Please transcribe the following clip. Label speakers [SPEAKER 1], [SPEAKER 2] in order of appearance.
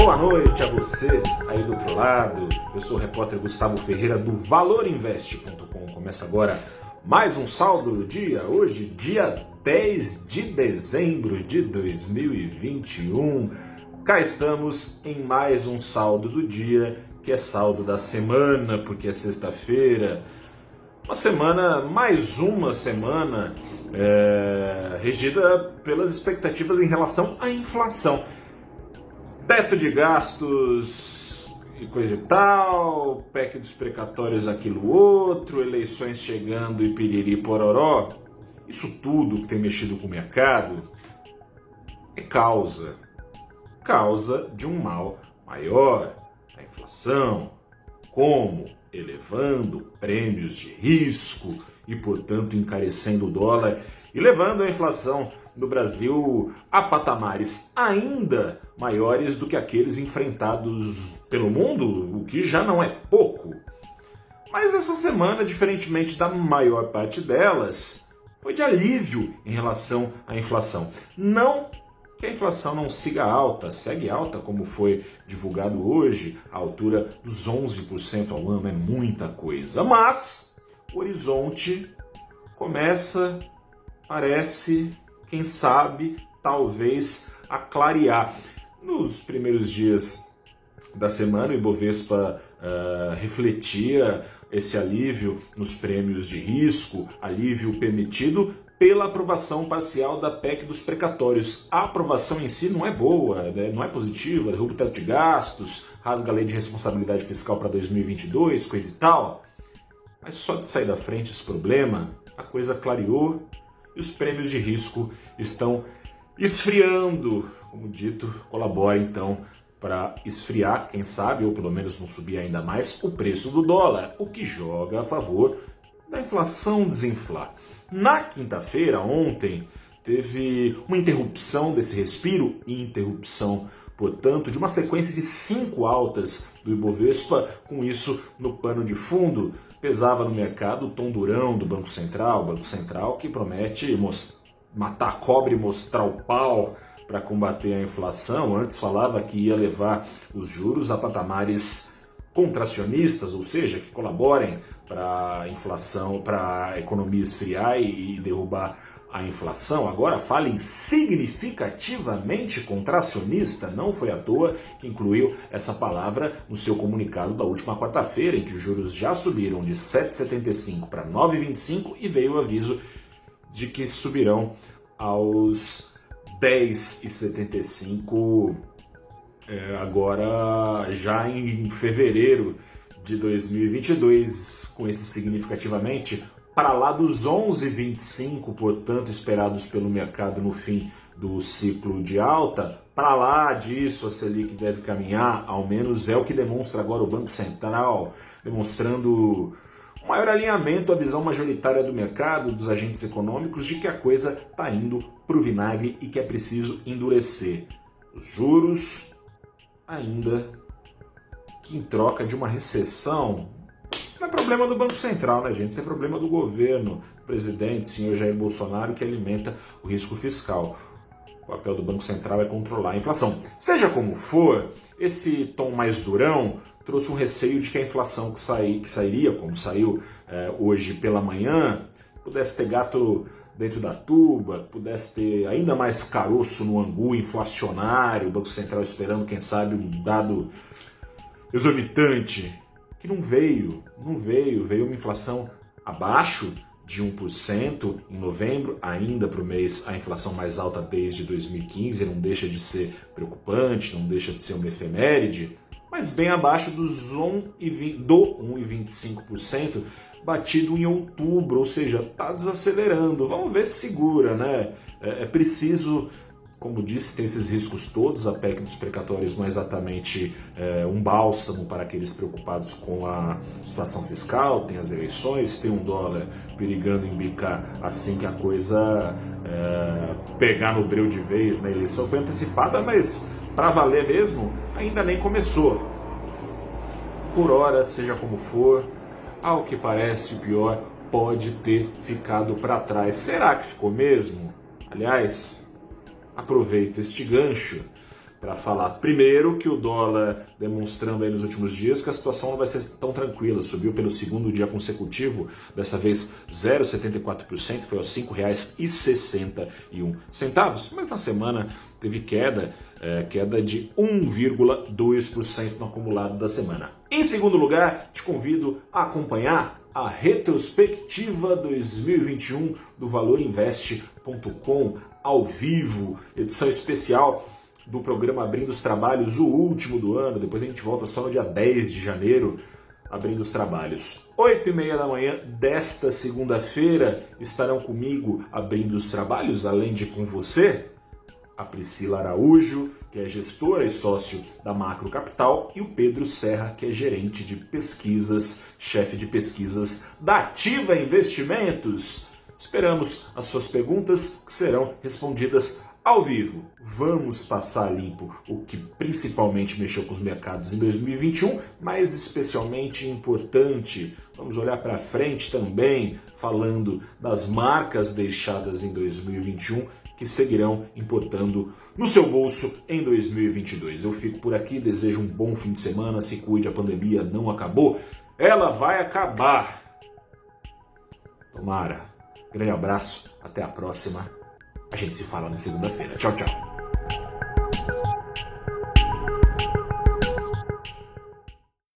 [SPEAKER 1] Boa noite a você aí do outro lado. Eu sou o repórter Gustavo Ferreira do valorinvest.com. Começa agora mais um saldo do dia. Hoje, dia 10 de dezembro de 2021. Cá estamos em mais um saldo do dia, que é saldo da semana, porque é sexta-feira. Uma semana, mais uma semana, é, regida pelas expectativas em relação à inflação teto de gastos e coisa e tal, PEC dos precatórios aquilo outro, eleições chegando e piriri pororó, isso tudo que tem mexido com o mercado é causa, causa de um mal maior, a inflação, como elevando prêmios de risco e, portanto, encarecendo o dólar e levando a inflação no Brasil a patamares ainda maiores do que aqueles enfrentados pelo mundo, o que já não é pouco. Mas essa semana, diferentemente da maior parte delas, foi de alívio em relação à inflação. Não que a inflação não siga alta, segue alta, como foi divulgado hoje, a altura dos 11% ao ano é muita coisa, mas o horizonte começa, parece quem sabe, talvez, a clarear. Nos primeiros dias da semana, o Ibovespa uh, refletia esse alívio nos prêmios de risco, alívio permitido pela aprovação parcial da PEC dos precatórios. A aprovação em si não é boa, né? não é positiva, derruba o teto de gastos, rasga a lei de responsabilidade fiscal para 2022, coisa e tal. Mas só de sair da frente esse problema, a coisa clareou e os prêmios de risco estão esfriando. Como dito, colabora então para esfriar, quem sabe, ou pelo menos não subir ainda mais, o preço do dólar, o que joga a favor da inflação desinflar. Na quinta-feira, ontem, teve uma interrupção desse respiro e interrupção, portanto, de uma sequência de cinco altas do Ibovespa, com isso no pano de fundo pesava no mercado o tom durão do Banco Central, Banco Central que promete matar a cobra e mostrar o pau para combater a inflação. Antes falava que ia levar os juros a patamares contracionistas, ou seja, que colaborem para a inflação, para a economia esfriar e derrubar a inflação, agora fala em significativamente contracionista. Não foi à toa que incluiu essa palavra no seu comunicado da última quarta-feira, em que os juros já subiram de 7,75 para 9,25 e veio o aviso de que subirão aos 10,75 é, agora já em fevereiro de 2022, com esse significativamente para lá dos 11,25, portanto, esperados pelo mercado no fim do ciclo de alta, para lá disso a Selic deve caminhar, ao menos é o que demonstra agora o Banco Central, demonstrando um maior alinhamento à visão majoritária do mercado, dos agentes econômicos, de que a coisa está indo para o vinagre e que é preciso endurecer. Os juros, ainda que em troca de uma recessão não é problema do Banco Central, né, gente? Isso é problema do governo, do presidente, senhor Jair Bolsonaro, que alimenta o risco fiscal. O papel do Banco Central é controlar a inflação. Seja como for, esse tom mais durão trouxe um receio de que a inflação que, sair, que sairia, como saiu é, hoje pela manhã, pudesse ter gato dentro da tuba, pudesse ter ainda mais caroço no angu inflacionário, o Banco Central esperando, quem sabe, um dado exorbitante que não veio, não veio, veio uma inflação abaixo de 1% em novembro, ainda para o mês a inflação mais alta desde 2015, não deixa de ser preocupante, não deixa de ser uma efeméride, mas bem abaixo dos 1, do 1,25% batido em outubro, ou seja, está desacelerando. Vamos ver se segura, né? É, é preciso como disse, tem esses riscos todos. A PEC dos precatórios não é exatamente é, um bálsamo para aqueles preocupados com a situação fiscal. Tem as eleições, tem um dólar perigando embicar assim que a coisa é, pegar no breu de vez. Na eleição foi antecipada, mas para valer mesmo, ainda nem começou. Por hora, seja como for, ao que parece, o pior pode ter ficado para trás. Será que ficou mesmo? Aliás, aproveito este gancho para falar primeiro que o dólar demonstrando aí nos últimos dias que a situação não vai ser tão tranquila, subiu pelo segundo dia consecutivo, dessa vez 0,74%, foi aos R$ 5,61, mas na semana teve queda, é, queda de 1,2% no acumulado da semana. Em segundo lugar, te convido a acompanhar a retrospectiva 2021 do valorinvest.com ao vivo, edição especial do programa Abrindo os Trabalhos, o último do ano. Depois a gente volta só no dia 10 de janeiro, abrindo os trabalhos. 8 e meia da manhã desta segunda-feira estarão comigo abrindo os trabalhos, além de com você, a Priscila Araújo, que é gestora e sócio da Macro Capital, e o Pedro Serra, que é gerente de pesquisas, chefe de pesquisas da Ativa Investimentos. Esperamos as suas perguntas que serão respondidas ao vivo. Vamos passar limpo o que principalmente mexeu com os mercados em 2021, mas especialmente importante, vamos olhar para frente também, falando das marcas deixadas em 2021 que seguirão importando no seu bolso em 2022. Eu fico por aqui, desejo um bom fim de semana, se cuide, a pandemia não acabou, ela vai acabar. Tomara. Grande abraço, até a próxima. A gente se fala na segunda-feira. Tchau, tchau.